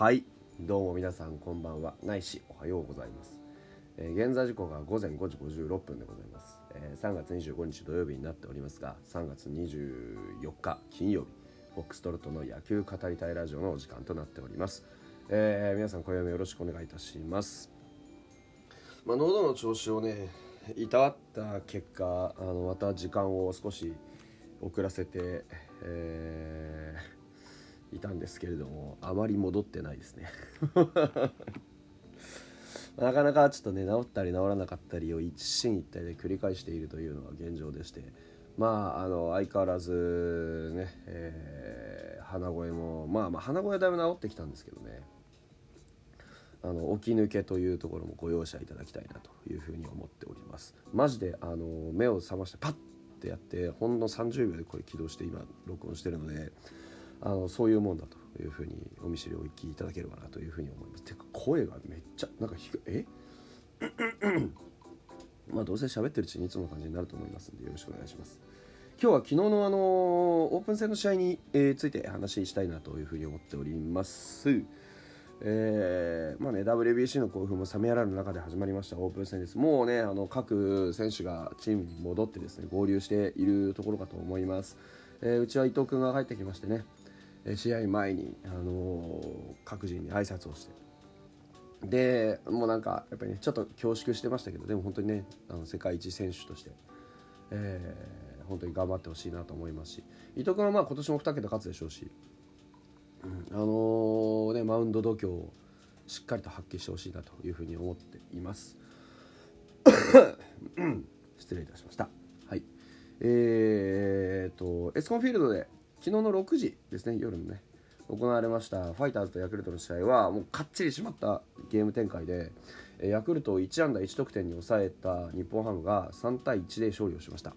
はい。どうも皆さんこんばんは。ないしおはようございます、えー現在時刻は午前5時56分でございます、えー3月25日土曜日になっておりますが3月24日金曜日フォックストロットの野球語りたいラジオのお時間となっております、えー皆さん今夜もよろしくお願いいたします。まあ、喉の調子をねいたわった結果あのまた時間を少し遅らせて、えーいたんですけれどもあまり戻ってないですね。なかなかちょっとね治ったり治らなかったりを一進一退で繰り返しているというのが現状でしてまああの相変わらずね、えー鼻声もまあまあ鼻声はだいぶ治ってきたんですけどね。あの起き抜けというところもご容赦いただきたいなというふうに思っております。マジであの目を覚ましてパッてやってほんの30秒でこれ起動して今録音してるのであのそういうもんだというふうにお見知りおきいただければなというふうに思います。てか声がめっちゃなんか低え？まあどうせ喋ってるうちにいつもの感じになると思いますんでよろしくお願いします。今日は昨日のあのオープン戦の試合に、えーついて話したいなというふうに思っております。えーまあね、WBC の興奮も冷めやらぬ中で始まりましたオープン戦です。もうねあの各選手がチームに戻ってですね合流しているところかと思います、えーうちは伊藤君が帰ってきましてね試合前に、あのー各人に挨拶をしてでもうなんかやっぱりねちょっと恐縮してましたけどでも本当にねあの世界一選手として、えー本当に頑張ってほしいなと思いますし伊藤君はまあ今年も2桁勝つでしょうし、うんあのーね、マウンド度胸をしっかりと発揮してほしいなというふうに思っています。失礼いたしました。はい。えー、と、エスコンフィールドで昨日の6時ですね、夜のね、行われましたファイターズとヤクルトの試合は、もうかっちり締まったゲーム展開で、ヤクルトを1安打1得点に抑えた日本ハムが3対1で勝利をしました。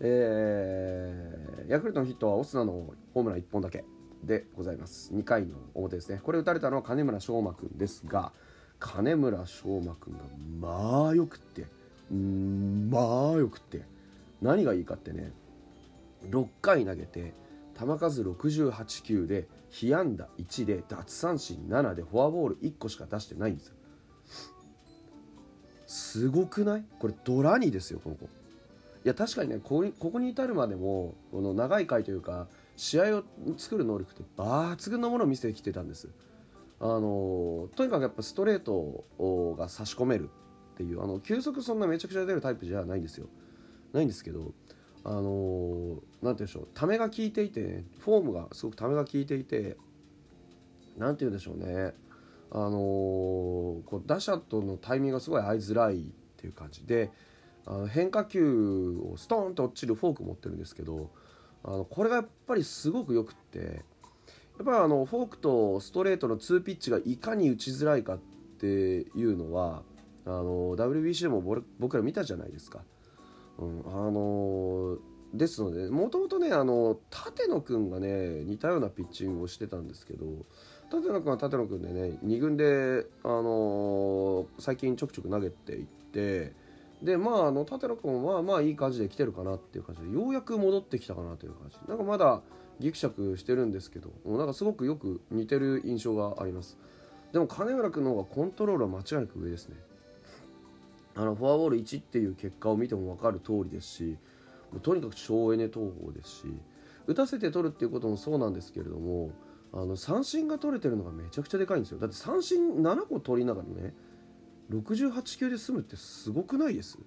えーヤクルトのヒットはオスナのホームラン1本だけでございます2回の表ですねこれ打たれたのは金村翔真君ですが金村翔真君がまあよくってうんまあよくって何がいいかってね6回投げて球数68球で被安打1で奪三振7でフォアボール1個しか出してないんですよ。すごくない？これドラニですよこの子。いや確かにねここに至るまでもこの長い回というか試合を作る能力って抜群のものを見せてきてたんです。あのとにかくやっぱストレートが差し込めるっていうあの球速そんなめちゃくちゃ出るタイプじゃないんですよ。ないんですけどあのなんて言うんでしょうためが効いていて、ね、フォームがすごくためが効いていてなんて言うんでしょうねあのこう打者とのタイミングがすごい合いづらいっていう感じであの変化球をストーンと落ちるフォーク持ってるんですけどあのこれがやっぱりすごくよくってやっぱりあのフォークとストレートの2ピッチがいかに打ちづらいかっていうのはあの WBC でも僕ら見たじゃないですか。うん、あのですのでもともとねあの立野君がね似たようなピッチングをしてたんですけど立野君は立野君でね2軍で、あの最近ちょくちょく投げていってでまああの立野君はまあいい感じで来てるかなっていう感じでようやく戻ってきたかなという感じ。なんかまだギクシャクしてるんですけどなんかすごくよく似てる印象があります。でも金村君の方がコントロールは間違いなく上ですね。あのフォアボール1っていう結果を見ても分かる通りですしもうとにかく省エネ投法ですし打たせて取るっていうこともそうなんですけれどもあの三振が取れてるのがめちゃくちゃでかいんですよ。だって三振7個取りながらね68球で済むってすごくないです。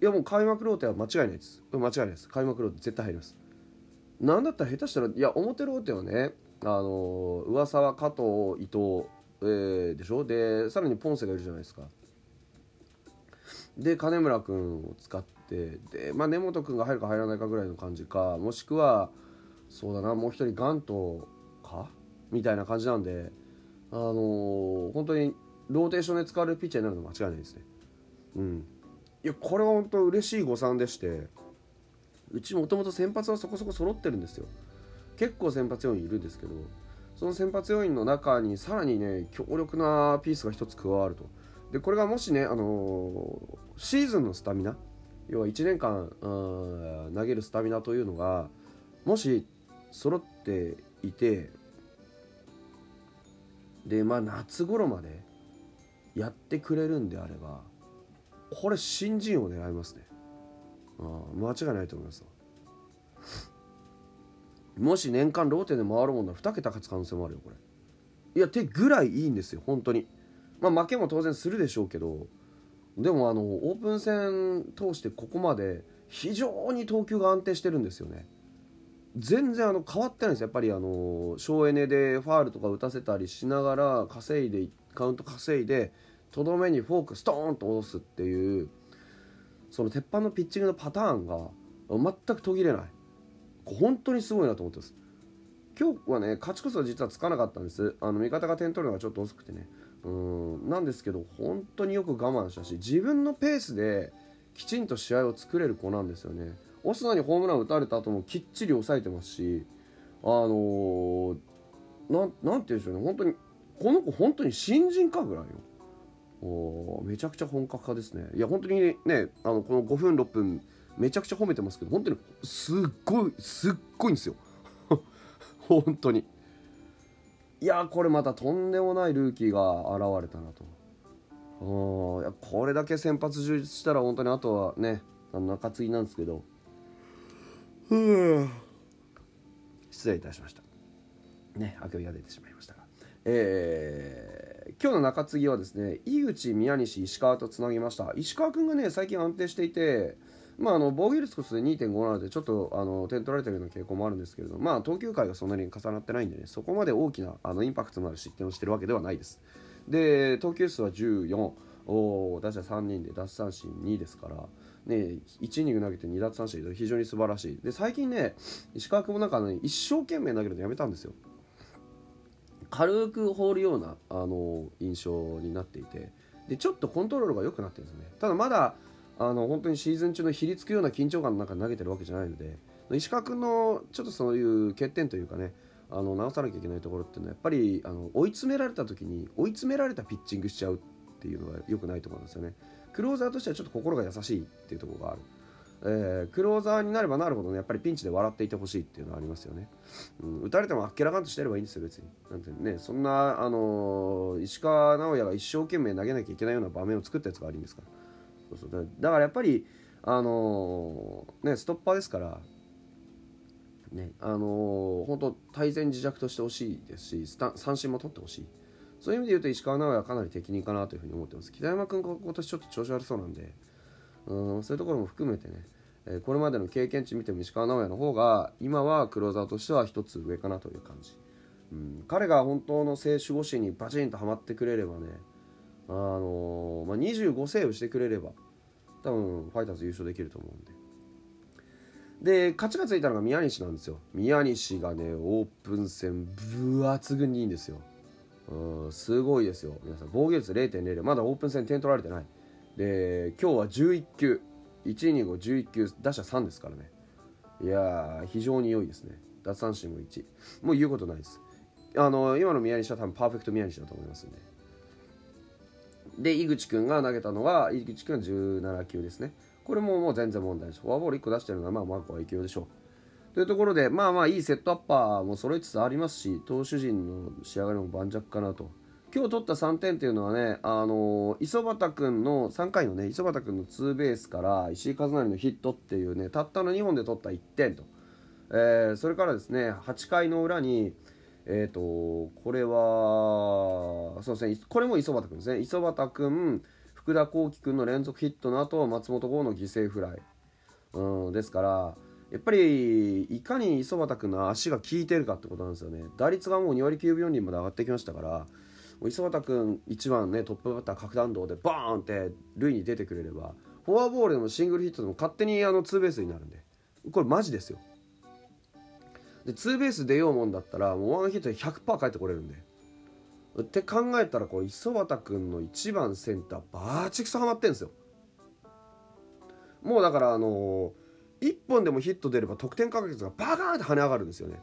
いやもう開幕ローテは間違いないです。間違いないです。開幕ローテ絶対入ります。なんだったら下手したらいや表ローテはねあの噂は加藤伊藤、えーでしょ？でさらにポンセがいるじゃないですか。で金村君を使ってで、まあ、根本君が入るか入らないかぐらいの感じかもしくはそうだなもう一人ガントか？みたいな感じなんであのー本当にローテーションで使われるピッチャーになるの間違いないですね。うん。いやこれは本当嬉しい誤算でしてうちもともと先発はそこそこ揃ってるんですよ。結構先発要員いるんですけどその先発要員の中にさらにね強力なピースが一つ加わると。でこれがもしね、あのーシーズンのスタミナ要は1年間投げるスタミナというのがもし揃っていてでまあ夏頃までやってくれるんであればこれ新人を狙いますね。あ間違いないと思います。もし年間ローテで回るもんなら2桁勝つ可能性もあるよこれ。いや手ぐらいいいんですよ本当に。まあ負けも当然するでしょうけどでもあのオープン戦通してここまで非常に投球が安定してるんですよね。全然あの変わってないんです。やっぱりあの省エネでファールとか打たせたりしながら稼いでカウント稼いでとどめにフォークストンと落とすっていうその鉄板のピッチングのパターンが全く途切れない。本当にすごいなと思ってます。今日はね勝ちこそ実はつかなかったんです。あの味方が点取るのがちょっと遅くてね。うんなんですけど本当によく我慢したし自分のペースできちんと試合を作れる子なんですよね。オスナにホームラン打たれた後もきっちり抑えてますしあのー、なんなんて言うんでしょうね。本当にこの子本当に新人かぐらいよ。おめちゃくちゃ本格化ですね。いや本当にねあのこの5分6分めちゃくちゃ褒めてますけど本当にすっごいすっごいんですよ。本当に。いやこれまたとんでもないルーキーが現れたなと。おいやこれだけ先発充実したら本当にあとはね中継ぎなんですけど。失礼いたしました。ねあくびが出てしまいましたが。えー、今日の中継ぎはですね井口宮西石川とつなぎました。石川君がね最近安定していてまあ、あの防御率こそで2.57でちょっとあの点取られてるような傾向もあるんですけれど、まあ、投球回がそんなに重なってないんでねそこまで大きなあのインパクトのある失点をしてるわけではないです。で投球数は14お打者3人で奪三振2ですから、ね、1イニング投げて2奪三振非常に素晴らしい。で最近ね石川君もなんか、ね、一生懸命投げるのやめたんですよ。軽く放るようなあの印象になっていて。でちょっとコントロールが良くなってるんですね。ただまだあの本当にシーズン中のひりつくような緊張感の中で投げてるわけじゃないので石川君のちょっとそういう欠点というかねあの直さなきゃいけないところっていうのはやっぱりあの追い詰められた時に追い詰められたピッチングしちゃうっていうのは良くないと思うんですよね。クローザーとしてはちょっと心が優しいっていうところがある、えー、クローザーになればなるほどねやっぱりピンチで笑っていてほしいっていうのはありますよね、うん、打たれてもあっけらかんとしてればいいんですよ別に。なんてねそんなあのー、石川直也が一生懸命投げなきゃいけないような場面を作ったやつがありんですから。そうそう。だからやっぱりあのー、ねストッパーですからねあのー、本当大前自弱としてほしいですし三振も取ってほしい。そういう意味で言うと石川直也はかなり適任かなというふうに思ってます。北山君が今年ちょっと調子悪そうなんでうんそういうところも含めてね、え、これまでの経験値見ても石川直也の方が今はクローザーとしては一つ上かなという感じ、うん、彼が本当の正守護神にバチンとはまってくれればねあの、まあ、25セーブしてくれれば多分ファイターズ優勝できると思うんで。で勝ちがついたのが宮西なんですよ。宮西がねオープン戦分厚ぐにいいんですよ。うんすごいですよ。皆さん防御率0.00まだオープン戦点取られてない。で今日は11球。1イニング11球打者3ですからね。いや非常に良いですね。奪三振も1もう言うことないです。あの今の宮西は多分パーフェクト宮西だと思いますんで。で井口君が投げたのは井口君は17球ですね。これももう全然問題ですフォアボール1個出してるのはまあマークは勢いでしょう。というところでまあまあいいセットアッパーも揃いつつありますし投手陣の仕上がりも盤石かなと。今日取った3点っていうのはね、あの磯端君の3回のね磯端君のツーベースから石井和成のヒットっていうねたったの2本で取った1点と、えー、それからですね8回の裏にえっ、ー、とこれはそうですね。これも磯端君ですね。磯端君福田幸輝君の連続ヒットの後松本剛の犠牲フライ、うん、ですからやっぱりいかに磯端君の足が効いてるかってことなんですよね。打率がもう2割9分4厘まで上がってきましたから磯端君1番ねトップバッター角弾道でバーンって塁に出てくれればフォアボールでもシングルヒットでも勝手にあのツーベースになるんでこれマジですよ。でツーベース出ようもんだったらもうワンヒットで100%返ってこれるんで。って考えたらこう磯端君の1番センターバーチクソハマってんですよ。もうだからあのー、1本でもヒット出れば得点確率がバカーンって跳ね上がるんですよね。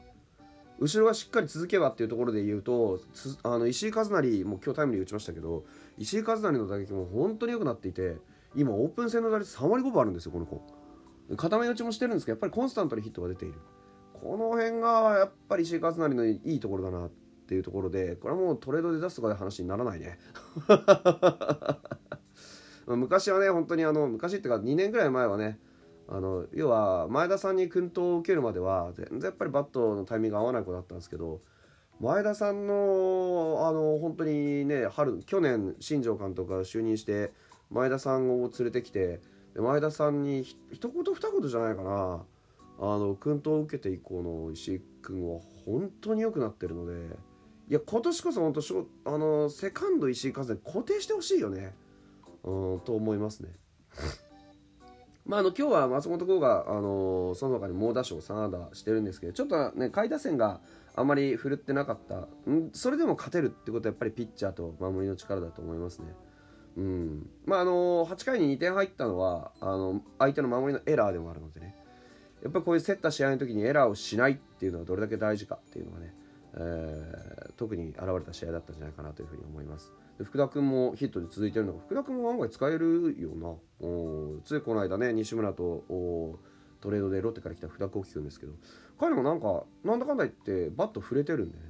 後ろがしっかり続けばっていうところで言うとあの石井和成も今日タイムリー打ちましたけど石井和成の打撃も本当に良くなっていて今オープン戦の打率3割5分あるんですよこの子。固め打ちもしてるんですけどやっぱりコンスタントにヒットが出ている。この辺がやっぱり石井和成のいいところだな。ってっていうところでこれはもうトレードで出すとかで話にならないね。昔はね本当にあの昔っていうか2年ぐらい前はねあの要は前田さんに薫陶を受けるまでは全然やっぱりバットのタイミング合わない子だったんですけど前田さんのあの本当にね春去年新庄監督が就任して前田さんを連れてきてで前田さんに一言二言じゃないかなあの薫陶を受けて以降の石井君は本当に良くなってるのでいや今年こそ本当しょあのセカンド石井和也固定してほしいよねうんと思いますね。まあ、あの今日は松本剛が、あのその他に猛打賞3安打してるんですけどちょっとね下位打線があまり振るってなかったんそれでも勝てるってことはやっぱりピッチャーと守りの力だと思いますね。うんまああの8回に2点入ったのはあの相手の守りのエラーでもあるのでねやっぱりこういう競った試合の時にエラーをしないっていうのはどれだけ大事かっていうのはね、えー、特に現れた試合だったんじゃないかなというふうに思います。福田君もヒットで続いてるのが福田君も案外使えるよな。ついこの間ね西村とトレードでロッテから来た福田幸輝君ですけど彼もなんかなんだかんだ言ってバット触れてるんでね、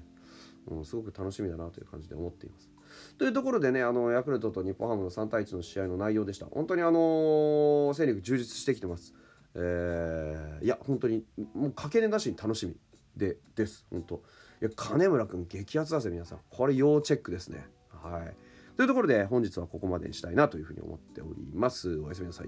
うん、すごく楽しみだなという感じで思っています。というところでねあのヤクルトと日本ハムの3対1の試合の内容でした。本当にあの戦力充実してきてます、えー、いや本当にもうかけねなしに楽しみでです本当。いや金村君激アツだぜ皆さんこれ要チェックですねはい。というところで本日はここまでにしたいなというふうに思っております。おやすみなさい。